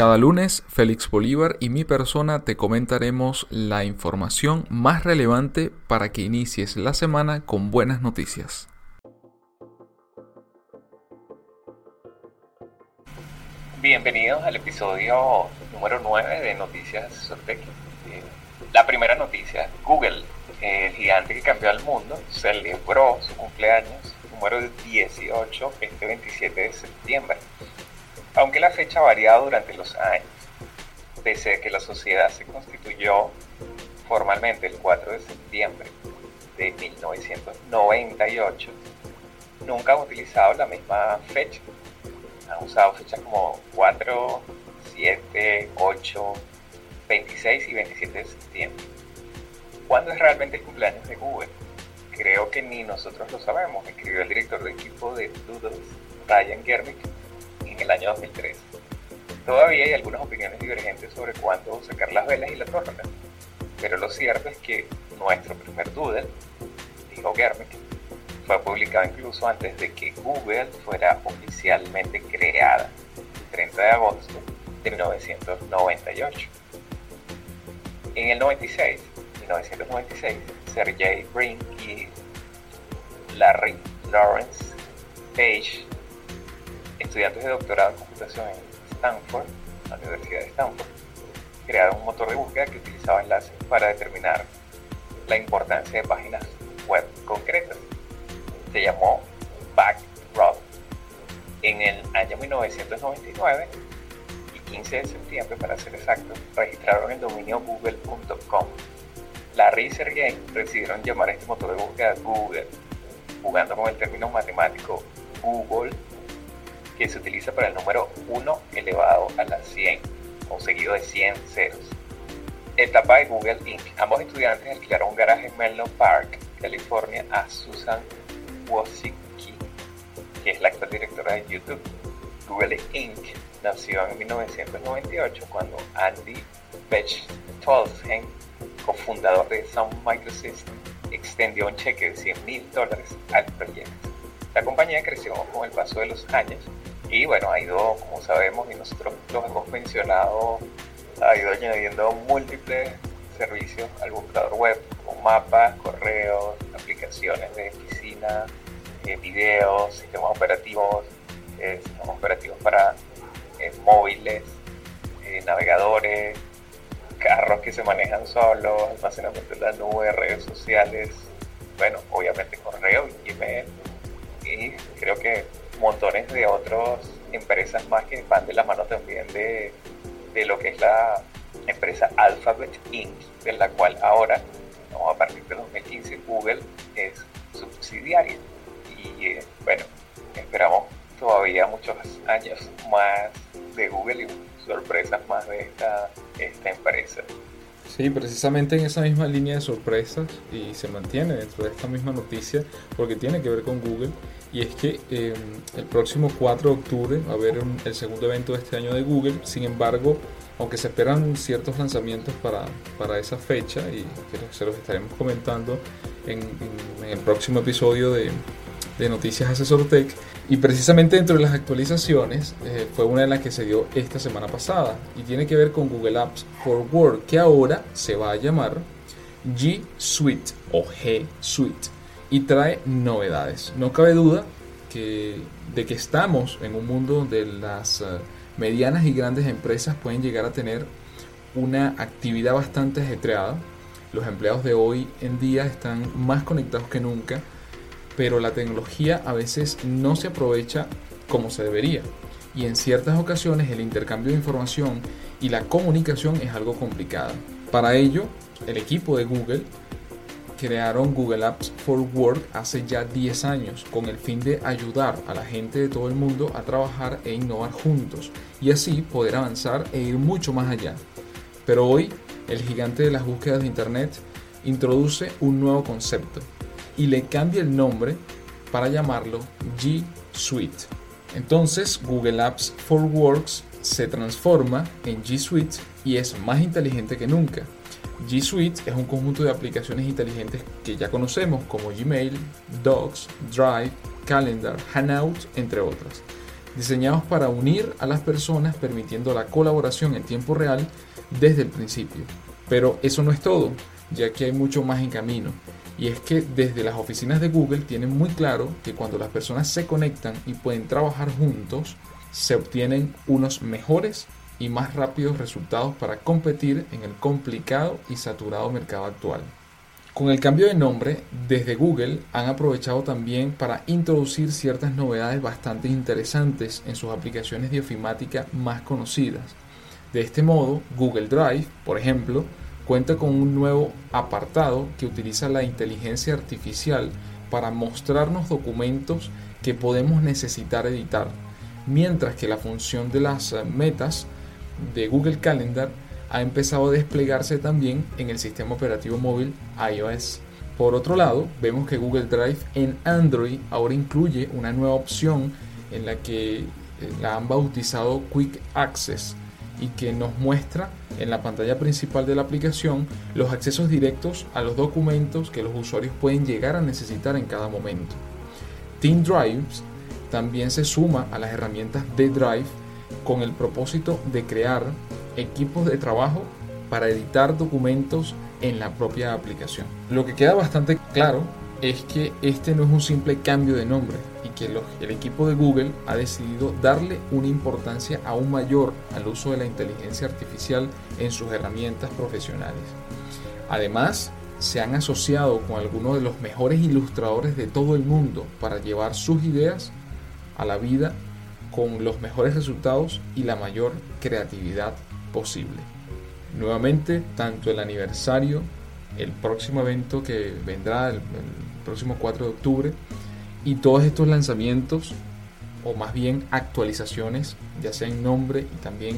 Cada lunes, Félix Bolívar y mi persona te comentaremos la información más relevante para que inicies la semana con buenas noticias. Bienvenidos al episodio número 9 de Noticias Sortec. Eh, la primera noticia, Google, el gigante que cambió al mundo, celebró su cumpleaños número 18 este 27 de septiembre aunque la fecha ha variado durante los años, pese a que la sociedad se constituyó formalmente el 4 de septiembre de 1998, nunca han utilizado la misma fecha. Han usado fechas como 4, 7, 8, 26 y 27 de septiembre. ¿Cuándo es realmente el cumpleaños de Google? Creo que ni nosotros lo sabemos, escribió el director de equipo de Doodles, Ryan El año 2003. Todavía hay algunas opiniones divergentes sobre cuándo sacar las velas y la prórroga, pero lo cierto es que nuestro primer doodle, dijo Germic, fue publicado incluso antes de que Google fuera oficialmente creada, el 30 de agosto de 1998. En el 96, 1996, Sergey Brin y Larry Lawrence Page estudiantes de doctorado en computación en Stanford, la Universidad de Stanford, crearon un motor de búsqueda que utilizaba enlaces para determinar la importancia de páginas web concretas. Se llamó BackRub. En el año 1999 y 15 de septiembre, para ser exacto, registraron el dominio google.com. Larry y Sergey decidieron llamar a este motor de búsqueda Google, jugando con el término matemático Google que se utiliza para el número 1 elevado a la 100, o seguido de 100 ceros. Etapa de Google Inc. Ambos estudiantes alquilaron un garaje en Menlo Park, California, a Susan Wojcicki, que es la actual directora de YouTube. Google Inc. nació en 1998 cuando Andy Bechtolsheim, cofundador de Sun Microsystems, extendió un cheque de 100 mil dólares al proyecto. La compañía creció con el paso de los años y bueno, ha ido, como sabemos, y nosotros los hemos mencionado, ha ido añadiendo múltiples servicios al buscador web, como mapas, correos, aplicaciones de oficina, eh, videos, sistemas operativos, eh, sistemas operativos para eh, móviles, navegadores, carros que se manejan solos, almacenamiento en la nube, redes sociales, bueno, obviamente correo y email, y creo que montones de otras empresas más que van de la mano también de, de lo que es la empresa Alphabet Inc., de la cual ahora, a partir de 2015, Google es subsidiaria. Y eh, bueno, esperamos todavía muchos años más de Google y sorpresas más de esta, esta empresa. Sí, precisamente en esa misma línea de sorpresas y se mantiene dentro de esta misma noticia porque tiene que ver con Google y es que em, el próximo 4 de octubre va a haber el segundo evento de este año de Google, sin embargo, aunque se esperan ciertos lanzamientos para, para esa fecha y que se los estaremos comentando en, el próximo episodio de, de Noticias Asesor Tech, y precisamente dentro de las actualizaciones eh, fue una de las que se dio esta semana pasada y tiene que ver con Google Apps for Word, que ahora se va a llamar G Suite o G Suite y trae novedades. No cabe duda que, de que estamos en un mundo donde las eh, medianas y grandes empresas pueden llegar a tener una actividad bastante ajetreada. Los empleados de hoy en día están más conectados que nunca, pero la tecnología a veces no se aprovecha como se debería. Y en ciertas ocasiones el intercambio de información y la comunicación es algo complicado. Para ello, el equipo de Google crearon Google Apps for Work hace ya 10 años con el fin de ayudar a la gente de todo el mundo a trabajar e innovar juntos y así poder avanzar e ir mucho más allá. Pero hoy el gigante de las búsquedas de Internet introduce un nuevo concepto y le cambia el nombre para llamarlo G Suite. Entonces Google Apps for Works se transforma en G Suite y es más inteligente que nunca. G Suite es un conjunto de aplicaciones inteligentes que ya conocemos como Gmail, Docs, Drive, Calendar, Hangout, entre otras, diseñados para unir a las personas permitiendo la colaboración en tiempo real desde el principio. Pero eso no es todo, ya que hay mucho más en camino. Y es que desde las oficinas de Google tienen muy claro que cuando las personas se conectan y pueden trabajar juntos, se obtienen unos mejores y más rápidos resultados para competir en el complicado y saturado mercado actual. Con el cambio de nombre, desde Google han aprovechado también para introducir ciertas novedades bastante interesantes en sus aplicaciones de ofimática más conocidas. De este modo, Google Drive, por ejemplo, cuenta con un nuevo apartado que utiliza la inteligencia artificial para mostrarnos documentos que podemos necesitar editar, mientras que la función de las metas de Google Calendar ha empezado a desplegarse también en el sistema operativo móvil iOS. Por otro lado, vemos que Google Drive en Android ahora incluye una nueva opción en la que eh, la han bautizado Quick Access y que nos muestra en la pantalla principal de la aplicación los accesos directos a los documentos que los usuarios pueden llegar a necesitar en cada momento. Team Drives también se suma a las herramientas de Drive con el propósito de crear equipos de trabajo para editar documentos en la propia aplicación. Lo que queda bastante claro es que este no es un simple cambio de nombre y que el equipo de Google ha decidido darle una importancia aún mayor al uso de la inteligencia artificial en sus herramientas profesionales. Además, se han asociado con algunos de los mejores ilustradores de todo el mundo para llevar sus ideas a la vida con los mejores resultados y la mayor creatividad posible. Nuevamente, tanto el aniversario, el próximo evento que vendrá el, próximo 4 de octubre y todos estos lanzamientos o más bien actualizaciones, ya sea en nombre y también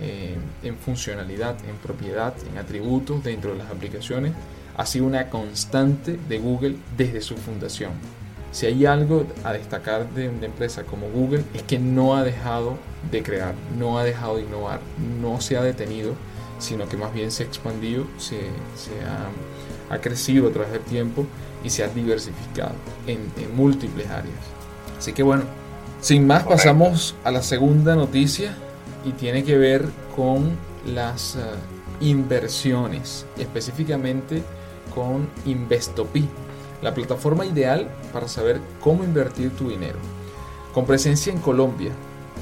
eh, en funcionalidad, en propiedad, en atributos dentro de las aplicaciones, ha sido una constante de Google desde su fundación. Si hay algo a destacar de una empresa como Google es que no ha dejado de crear, no ha dejado de innovar, no se ha detenido, sino que más bien se ha expandido, se, ha, crecido a través del tiempo y se ha diversificado en, múltiples áreas. Así que bueno, sin más pasamos a la segunda noticia y tiene que ver con las eh, inversiones, específicamente con Investopi la plataforma ideal para saber cómo invertir tu dinero. Con presencia en Colombia,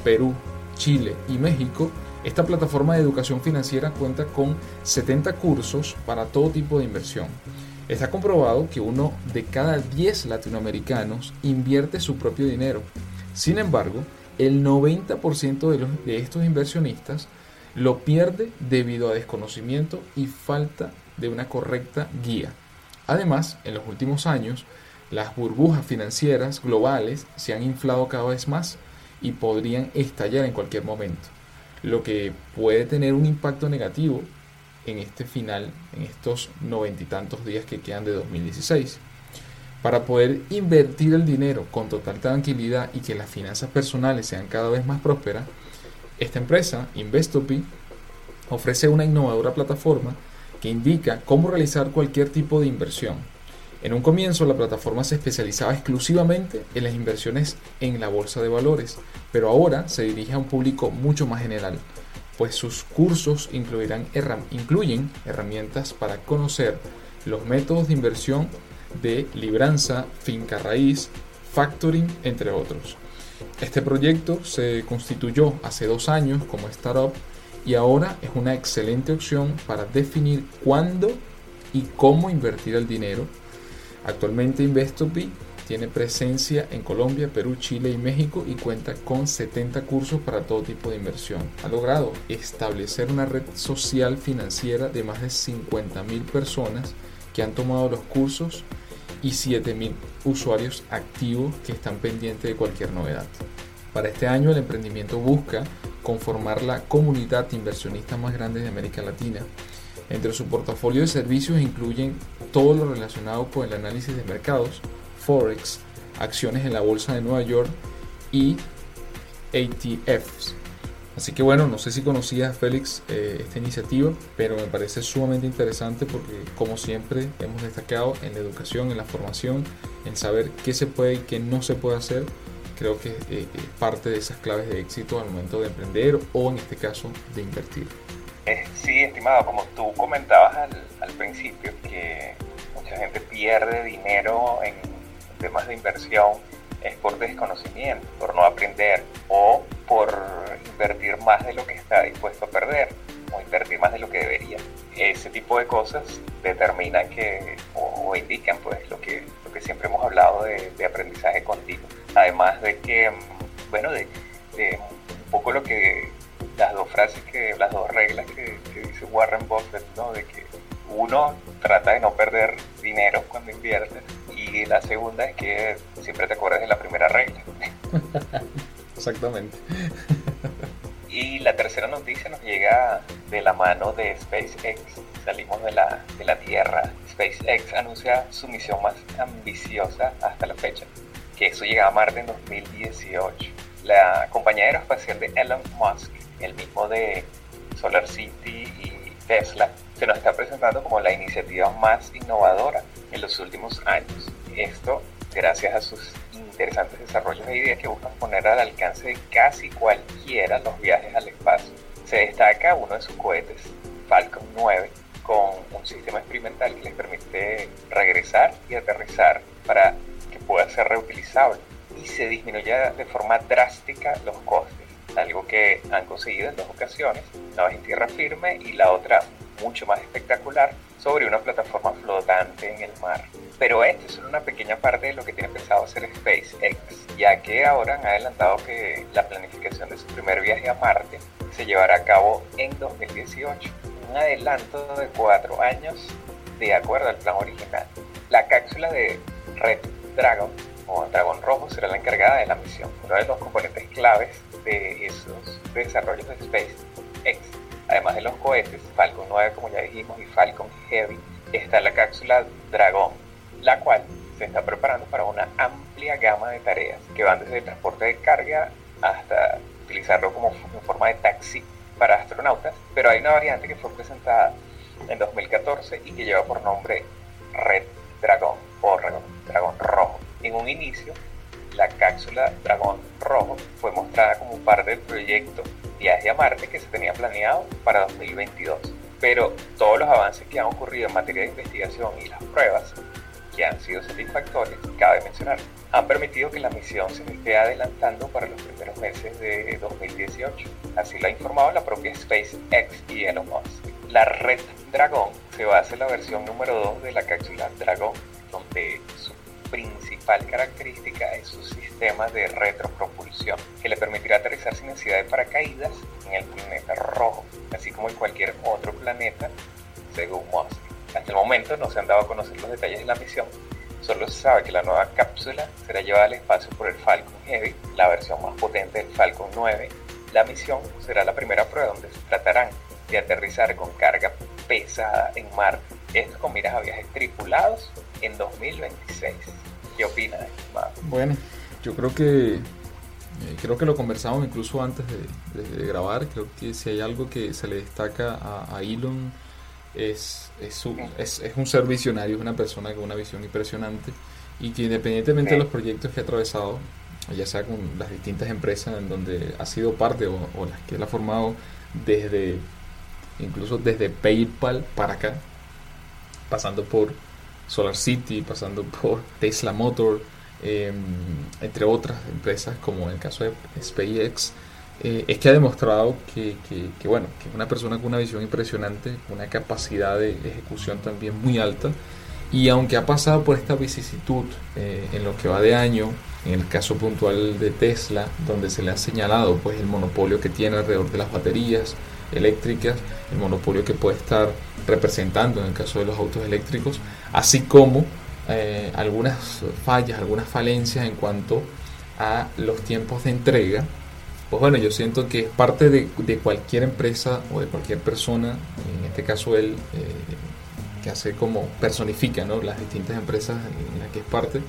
Perú, Chile y México, esta plataforma de educación financiera cuenta con 70 cursos para todo tipo de inversión. Está comprobado que uno de cada 10 latinoamericanos invierte su propio dinero. Sin embargo, el 90% de, de estos inversionistas lo pierde debido a desconocimiento y falta de una correcta guía. Además, en los últimos años, las burbujas financieras globales se han inflado cada vez más y podrían estallar en cualquier momento, lo que puede tener un impacto negativo en este final, en estos noventa y tantos días que quedan de 2016. Para poder invertir el dinero con total tranquilidad y que las finanzas personales sean cada vez más prósperas, esta empresa, Investopi, ofrece una innovadora plataforma que indica cómo realizar cualquier tipo de inversión. En un comienzo la plataforma se especializaba exclusivamente en las inversiones en la bolsa de valores, pero ahora se dirige a un público mucho más general, pues sus cursos incluirán incluyen herramientas para conocer los métodos de inversión de libranza, finca raíz, factoring, entre otros. Este proyecto se constituyó hace dos años como startup y ahora es una excelente opción para definir cuándo y cómo invertir el dinero. Actualmente Investopi tiene presencia en Colombia, Perú, Chile y México y cuenta con 70 cursos para todo tipo de inversión. Ha logrado establecer una red social financiera de más de 50.000 personas que han tomado los cursos y 7.000 usuarios activos que están pendientes de cualquier novedad. Para este año el emprendimiento busca conformar la comunidad inversionista más grande de América Latina Entre su portafolio de servicios incluyen todo lo relacionado con el análisis de mercados, Forex, acciones en la Bolsa de Nueva York y ATFs. Así que bueno, no sé si conocías Félix eh, esta iniciativa, pero me parece sumamente interesante porque como siempre hemos destacado en la educación, en la formación, en saber qué se puede y qué no se puede hacer, creo que eh, es parte de esas claves de éxito al momento de emprender o en este caso de invertir. Eh, sí, estimado, como tú comentabas al, al principio, que mucha gente pierde dinero en temas de inversión es por desconocimiento, por no aprender o por invertir más de lo que está dispuesto a perder o invertir más de lo que debería. Ese tipo de cosas determinan que o, indican pues lo que, que siempre hemos hablado de, aprendizaje continuo. Además de que, bueno, de, un poco lo que las dos frases que, las dos reglas que, que dice Warren Buffett, ¿no? De que uno trata de no perder dinero cuando inviertes y la segunda es que siempre te acuerdas de la primera regla. Exactamente. Y la tercera noticia nos llega de la mano de SpaceX. Salimos de la, de la Tierra. SpaceX anuncia su misión más ambiciosa hasta la fecha, que eso llega a Marte en 2018. La compañía aeroespacial de Elon Musk, el mismo de Solar City y Tesla, se nos está presentando como la iniciativa más innovadora en los últimos años. Esto gracias a sus interesantes desarrollos de ideas que buscan poner al alcance de casi cualquiera los viajes al espacio. Se destaca uno de sus cohetes, Falcon 9, con un sistema experimental que les permite regresar y aterrizar para que pueda ser reutilizable y se disminuya de forma drástica los costes, algo que han conseguido en dos ocasiones, una vez en tierra firme y la otra mucho más espectacular sobre una plataforma flotante en el mar. Pero esto es una pequeña parte de lo que tiene pensado hacer SpaceX, ya que ahora han adelantado que la planificación de su primer viaje a Marte se llevará a cabo en 2018, un adelanto de cuatro años de acuerdo al plan original. La cápsula de Red Dragon o Dragón Rojo será la encargada de la misión, uno de los componentes claves de esos desarrollos de SpaceX Además de los cohetes Falcon 9, como ya dijimos, y Falcon Heavy, está la cápsula Dragón, la cual se está preparando para una amplia gama de tareas que van desde el transporte de carga hasta utilizarlo como en forma de taxi para astronautas, pero hay una variante que fue presentada en 2014 y que lleva por nombre Red Dragón o Dragón Rojo. En un inicio, la cápsula Dragón Rojo fue mostrada como parte del proyecto viaje a Marte que se tenía planeado para 2022. Pero todos los avances que han ocurrido en materia de investigación y las pruebas, que han sido satisfactorias, cabe mencionar, han permitido que la misión se esté adelantando para los primeros meses de 2018. Así lo ha informado la propia SpaceX y Elon Musk. La red Dragon se basa en la versión número 2 de la cápsula Dragon, donde su principal característica es su sistema de retropropulsión, que le permitirá aterrizar sin necesidad de paracaídas en el planeta rojo, así como en cualquier otro planeta, según Musk. Hasta el momento no se han dado a conocer los detalles de la misión, solo se sabe que la nueva cápsula será llevada al espacio por el Falcon Heavy, la versión más potente del Falcon 9. La misión será la primera prueba donde se tratarán de aterrizar con carga pesada en Marte, esto con miras a viajes tripulados en 2026. ¿Qué opinas, Bueno, yo creo que eh, creo que lo conversamos incluso antes de, grabar. Creo que si hay algo que se le destaca a, Elon es, es, es, un ser visionario, es una persona con una visión impresionante y que independientemente de los proyectos que ha atravesado, ya sea con las distintas empresas en donde ha sido parte o, o las que él ha formado desde incluso desde PayPal para acá, pasando por Solar City, pasando por Tesla Motor, em, entre otras empresas como en el caso de SpaceX, eh, es que ha demostrado que, que, bueno, que es una persona con una visión impresionante, una capacidad de ejecución también muy alta, y aunque ha pasado por esta vicisitud eh, en lo que va de año, en el caso puntual de Tesla, donde se le ha señalado pues el monopolio que tiene alrededor de las baterías eléctricas, el monopolio que puede estar representando en el caso de los autos eléctricos, así como eh, algunas fallas, algunas falencias en cuanto a los tiempos de entrega. Pues bueno, yo siento que es parte de, cualquier empresa o de cualquier persona, en este caso él, eh, que hace como personifica ¿no? las distintas empresas en las que es parte,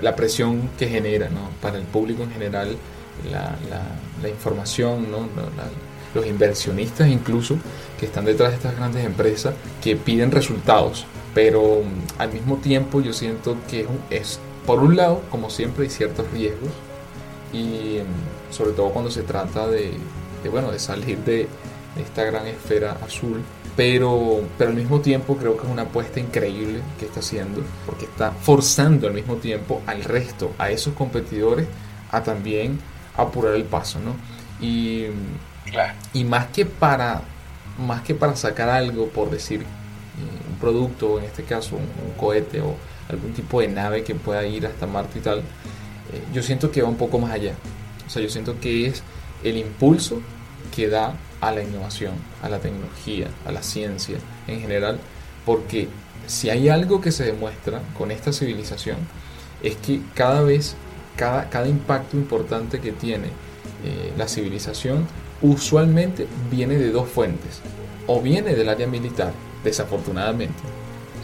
la presión que genera ¿no? para el público en general, la, la, información, ¿no? los inversionistas incluso que están detrás de estas grandes empresas que piden resultados, pero mm, al mismo tiempo yo siento que es, por un lado, como siempre, hay ciertos riesgos y mm, sobre todo cuando se trata de, bueno, de salir de esta gran esfera azul, pero, pero al mismo tiempo creo que es una apuesta increíble que está haciendo, porque está forzando al mismo tiempo al resto, a esos competidores, a también apurar el paso, ¿no? Y, y más que para más que para sacar algo, por decir, eh, un producto, en este caso un, cohete o algún tipo de nave que pueda ir hasta Marte y tal, eh, yo siento que va un poco más allá. Sea, yo siento que es el impulso que da a la innovación, a la tecnología, a la ciencia en general, porque si hay algo que se demuestra con esta civilización, es que cada vez, cada, cada impacto importante que tiene eh, la civilización usualmente viene de dos fuentes. O viene del área militar, desafortunadamente,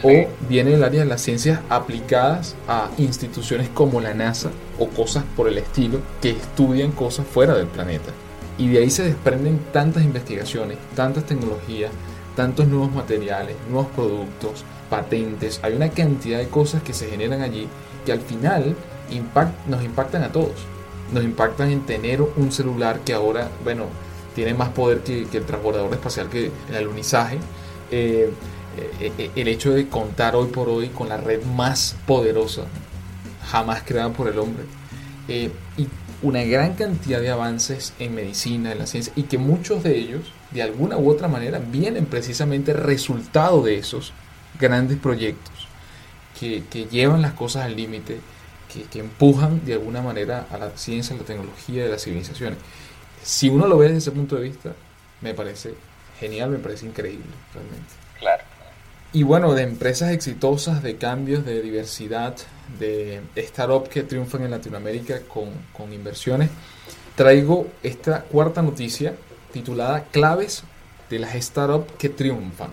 o viene del área de las ciencias aplicadas a instituciones como la NASA o cosas por el estilo que estudian cosas fuera del planeta. Y de ahí se desprenden tantas investigaciones, tantas tecnologías, tantos nuevos materiales, nuevos productos, patentes. Hay una cantidad de cosas que se generan allí que al final nos impactan a todos. Nos impactan en tener un celular que ahora, bueno, tiene más poder que, el transbordador espacial, que el alunizaje. Eh, el hecho de contar hoy por hoy con la red más poderosa jamás creada por el hombre. y una gran cantidad de avances en medicina, en la ciencia, y que muchos de ellos, de alguna u otra manera, vienen precisamente resultado de esos grandes proyectos que, llevan las cosas al límite, que, que, empujan de alguna manera a la ciencia, a la tecnología de las civilizaciones si uno lo ve desde ese punto de vista, me parece genial, me parece increíble, realmente. Y bueno, de empresas exitosas, de cambios, de diversidad, de startups que triunfan en Latinoamérica con, con inversiones, traigo esta cuarta noticia titulada Claves de las startups que triunfan.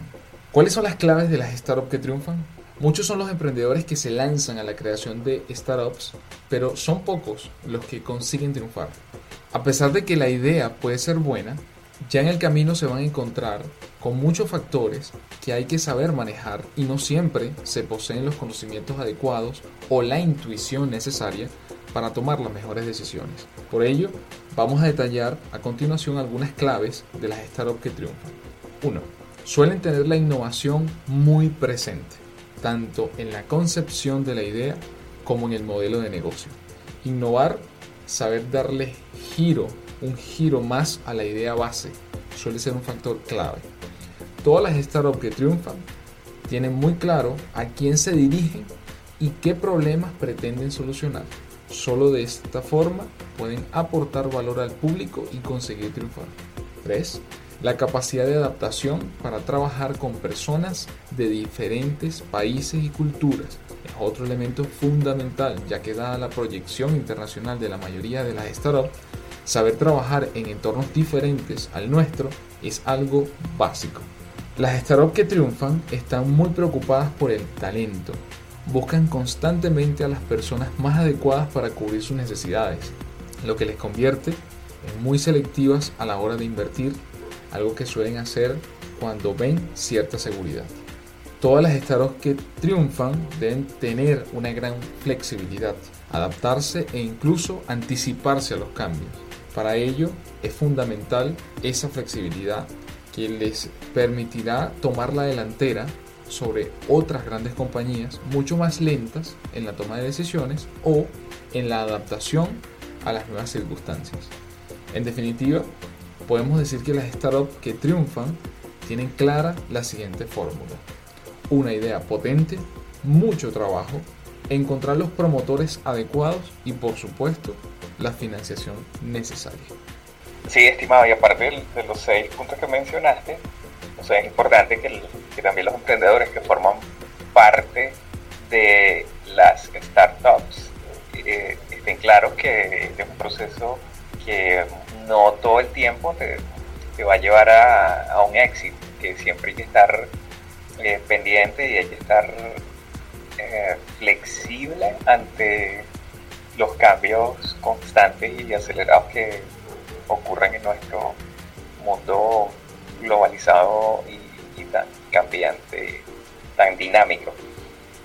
¿Cuáles son las claves de las startups que triunfan? Muchos son los emprendedores que se lanzan a la creación de startups, pero son pocos los que consiguen triunfar. A pesar de que la idea puede ser buena, ya en el camino se van a encontrar con muchos factores que hay que saber manejar y no siempre se poseen los conocimientos adecuados o la intuición necesaria para tomar las mejores decisiones. Por ello, vamos a detallar a continuación algunas claves de las startups que triunfan. 1. Suelen tener la innovación muy presente, tanto en la concepción de la idea como en el modelo de negocio. Innovar saber darle giro, un giro más a la idea base, suele ser un factor clave. Todas las startups que triunfan tienen muy claro a quién se dirigen y qué problemas pretenden solucionar. Solo de esta forma pueden aportar valor al público y conseguir triunfar. 3. La capacidad de adaptación para trabajar con personas de diferentes países y culturas es otro elemento fundamental, ya que dada la proyección internacional de la mayoría de las startups, saber trabajar en entornos diferentes al nuestro es algo básico. Las startups que triunfan están muy preocupadas por el talento. Buscan constantemente a las personas más adecuadas para cubrir sus necesidades, lo que les convierte en muy selectivas a la hora de invertir, algo que suelen hacer cuando ven cierta seguridad. Todas las startups que triunfan deben tener una gran flexibilidad, adaptarse e incluso anticiparse a los cambios. Para ello es fundamental esa flexibilidad que les permitirá tomar la delantera sobre otras grandes compañías mucho más lentas en la toma de decisiones o en la adaptación a las nuevas circunstancias. En definitiva, podemos decir que las startups que triunfan tienen clara la siguiente fórmula una idea potente, mucho trabajo, encontrar los promotores adecuados y por supuesto la financiación necesaria. Sí, estimado, y aparte de, los seis puntos que mencionaste, o sea, es importante que, también los emprendedores que forman parte de las startups eh, estén claros que es un proceso que no todo el tiempo te, va a llevar a, a un éxito que siempre hay que estar eh, pendiente y hay que estar eh, flexible ante los cambios constantes y acelerados que ocurren en nuestro mundo globalizado y, tan cambiante, tan dinámico.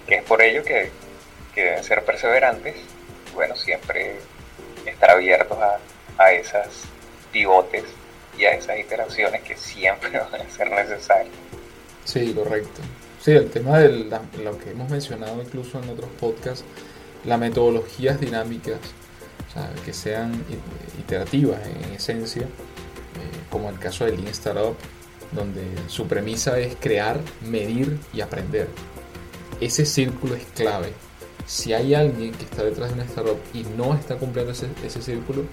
Que es por ello que, deben ser perseverantes bueno, siempre estar abiertos a, a esas pivotes y a esas iteraciones que siempre van a ser necesarias. Sí, correcto. Sí, el tema de lo que hemos mencionado incluso en otros podcasts, las metodologías dinámicas, o sea, que sean iterativas en esencia, eh, como el caso del Lean Startup, donde su premisa es crear, medir y aprender. Ese círculo es clave. Si hay alguien que está detrás de una startup y no está cumpliendo ese, ese círculo,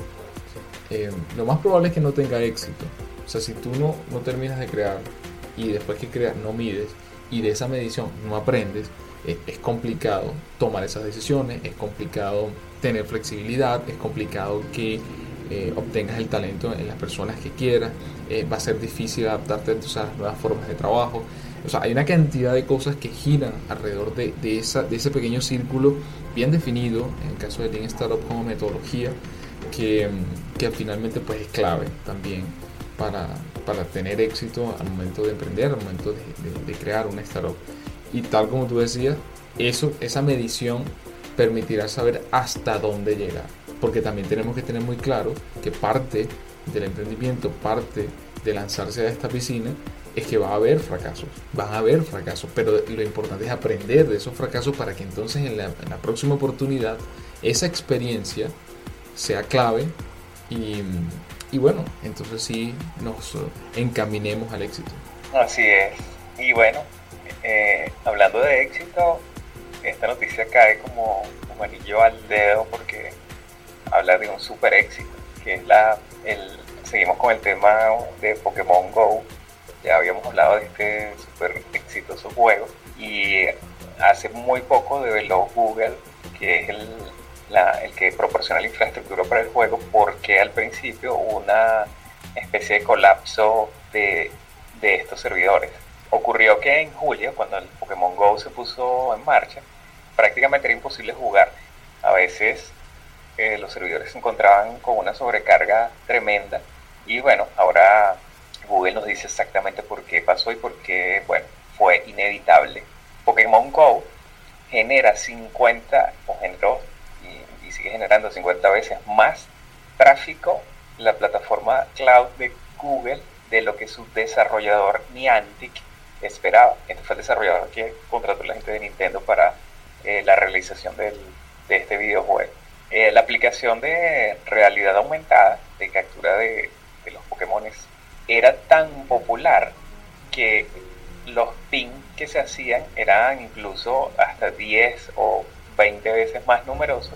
eh, lo más probable es que no tenga éxito. O sea, si tú no, no terminas de crear y después que creas no mides y de esa medición no aprendes, es, complicado tomar esas decisiones, es complicado tener flexibilidad, es complicado que eh, obtengas el talento en las personas que quieras, eh, va a ser difícil adaptarte a las nuevas formas de trabajo. O sea, hay una cantidad de cosas que giran alrededor de, de, esa, de ese pequeño círculo bien definido, en el caso de Lean Startup como metodología, que, que finalmente pues es clave también para, para tener éxito al momento de emprender, al momento de, crear una startup. Y tal como tú decías, eso, esa medición permitirá saber hasta dónde llegar. Porque también tenemos que tener muy claro que parte del emprendimiento, parte de lanzarse a esta piscina, es que va a haber fracasos, van a haber fracasos, pero lo importante es aprender de esos fracasos para que entonces en la, en la próxima oportunidad esa experiencia sea clave y, y bueno, entonces sí nos encaminemos al éxito. Así es. Y bueno, eh, hablando de éxito, esta noticia cae como, como anillo al dedo porque habla de un super éxito, que es la, el, seguimos con el tema de Pokémon Go, ya habíamos hablado de este super exitoso juego y hace muy poco develó Google, que es el el que proporciona la infraestructura para el juego, porque al principio hubo una especie de colapso de, de estos servidores. Ocurrió que en julio, cuando el Pokémon Go se puso en marcha, prácticamente era imposible jugar. A veces eh, los servidores se encontraban con una sobrecarga tremenda y bueno, ahora Google nos dice exactamente por qué pasó y por qué, bueno, fue inevitable. Pokémon Go genera 50 o generó sigue generando 50 veces más tráfico la plataforma cloud de Google de lo que su desarrollador Niantic esperaba. Este fue el desarrollador que contrató a la gente de Nintendo para eh, la realización del, de este videojuego. Eh, la aplicación de realidad aumentada, de captura de, de los Pokémon, era tan popular que los ping que se hacían eran incluso hasta 10 o 20 veces más numerosos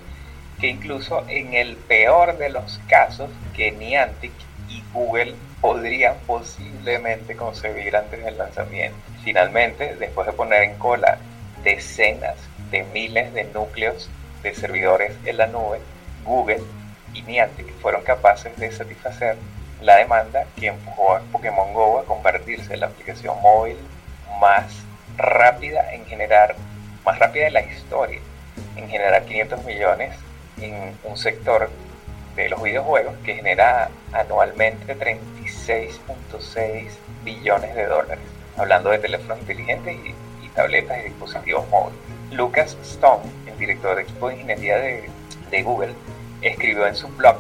que incluso en el peor de los casos que Niantic y Google podrían posiblemente concebir antes del lanzamiento. Finalmente, después de poner en cola decenas de miles de núcleos de servidores en la nube, Google y Niantic fueron capaces de satisfacer la demanda que empujó a Pokémon Go a convertirse en la aplicación móvil más rápida en generar, más rápida de la historia, en generar 500 millones en un sector de los videojuegos que genera anualmente 36.6 billones de dólares, hablando de teléfonos inteligentes y, tabletas y dispositivos móviles. Lucas Stone, el director de equipo de ingeniería de, de Google, escribió en su blog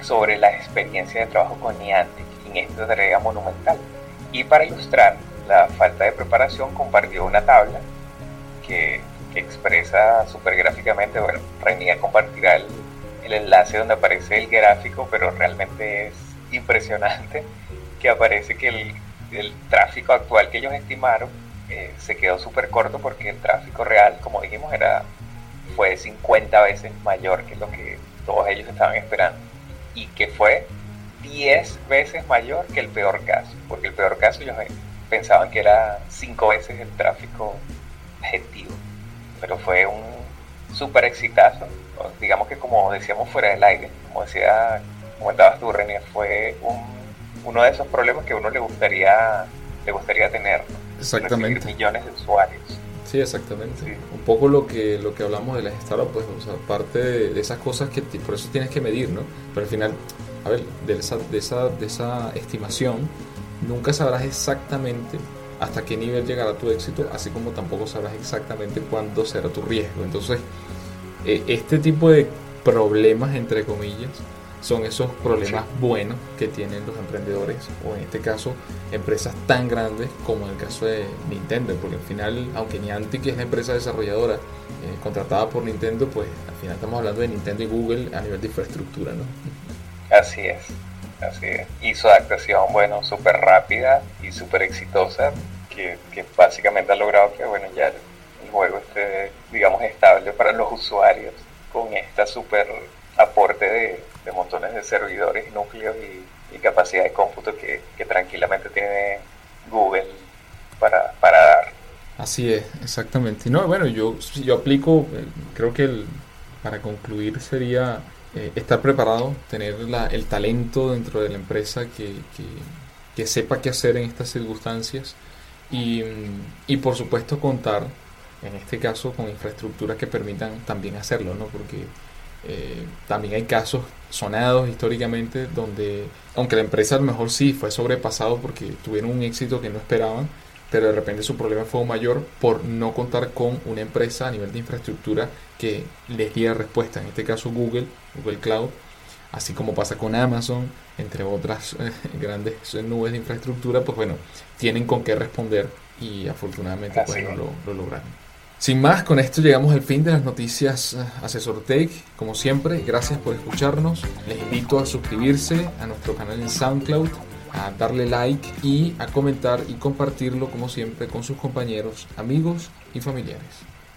sobre la experiencia de trabajo con Niantic en esta tarea monumental. Y para ilustrar la falta de preparación, compartió una tabla que expresa súper gráficamente, bueno, René compartirá el, el enlace donde aparece el gráfico, pero realmente es impresionante que aparece que el, el tráfico actual que ellos estimaron eh, se quedó súper corto porque el tráfico real, como dijimos, era fue 50 veces mayor que lo que todos ellos estaban esperando. Y que fue 10 veces mayor que el peor caso, porque el peor caso ellos pensaban que era 5 veces el tráfico objetivo pero fue un súper exitazo. Digamos que como decíamos fuera del aire, como decía, comentabas tú René, fue un, uno de esos problemas que a uno le gustaría le gustaría tener. Exactamente. millones de usuarios. Sí, exactamente. Un poco lo que, lo que hablamos de las startups, pues, o sea, parte de, esas cosas que por eso tienes que medir, ¿no? Pero al final, a ver, de esa, de esa, de esa estimación, nunca sabrás exactamente hasta qué nivel llegará tu éxito, así como tampoco sabrás exactamente cuándo será tu riesgo. Entonces, eh, este tipo de problemas, entre comillas, son esos problemas buenos que tienen los emprendedores o en este caso empresas tan grandes como en el caso de Nintendo porque al final aunque Niantic es la empresa desarrolladora eh, contratada por Nintendo pues al final estamos hablando de Nintendo y Google a nivel de infraestructura ¿no? así es así es y su adaptación bueno súper rápida y súper exitosa que, básicamente ha logrado que bueno ya el juego esté digamos estable para los usuarios con esta súper aporte de, montones de servidores, núcleos y, capacidad de cómputo que, tranquilamente tiene Google para, para, dar. Así es, exactamente. No, bueno, yo, yo aplico, eh, creo que el, para concluir sería eh, estar preparado, tener la, el talento dentro de la empresa que, que, sepa qué hacer en estas circunstancias y, y por supuesto contar, en este caso, con infraestructuras que permitan también hacerlo, ¿no? Porque eh, también hay casos sonados históricamente donde, aunque la empresa a lo mejor sí fue sobrepasado porque tuvieron un éxito que no esperaban, pero de repente su problema fue mayor por no contar con una empresa a nivel de infraestructura que les diera respuesta. En este caso Google, Google Cloud, así como pasa con Amazon, entre otras eh, grandes nubes de infraestructura, pues bueno, tienen con qué responder y afortunadamente pues, lo, lo lograron. Sin más, con esto llegamos al fin de las noticias eh, Asesor Take. Como siempre, gracias por escucharnos. Les invito a suscribirse a nuestro canal en SoundCloud, a darle like y a comentar y compartirlo como siempre con sus compañeros, amigos y familiares.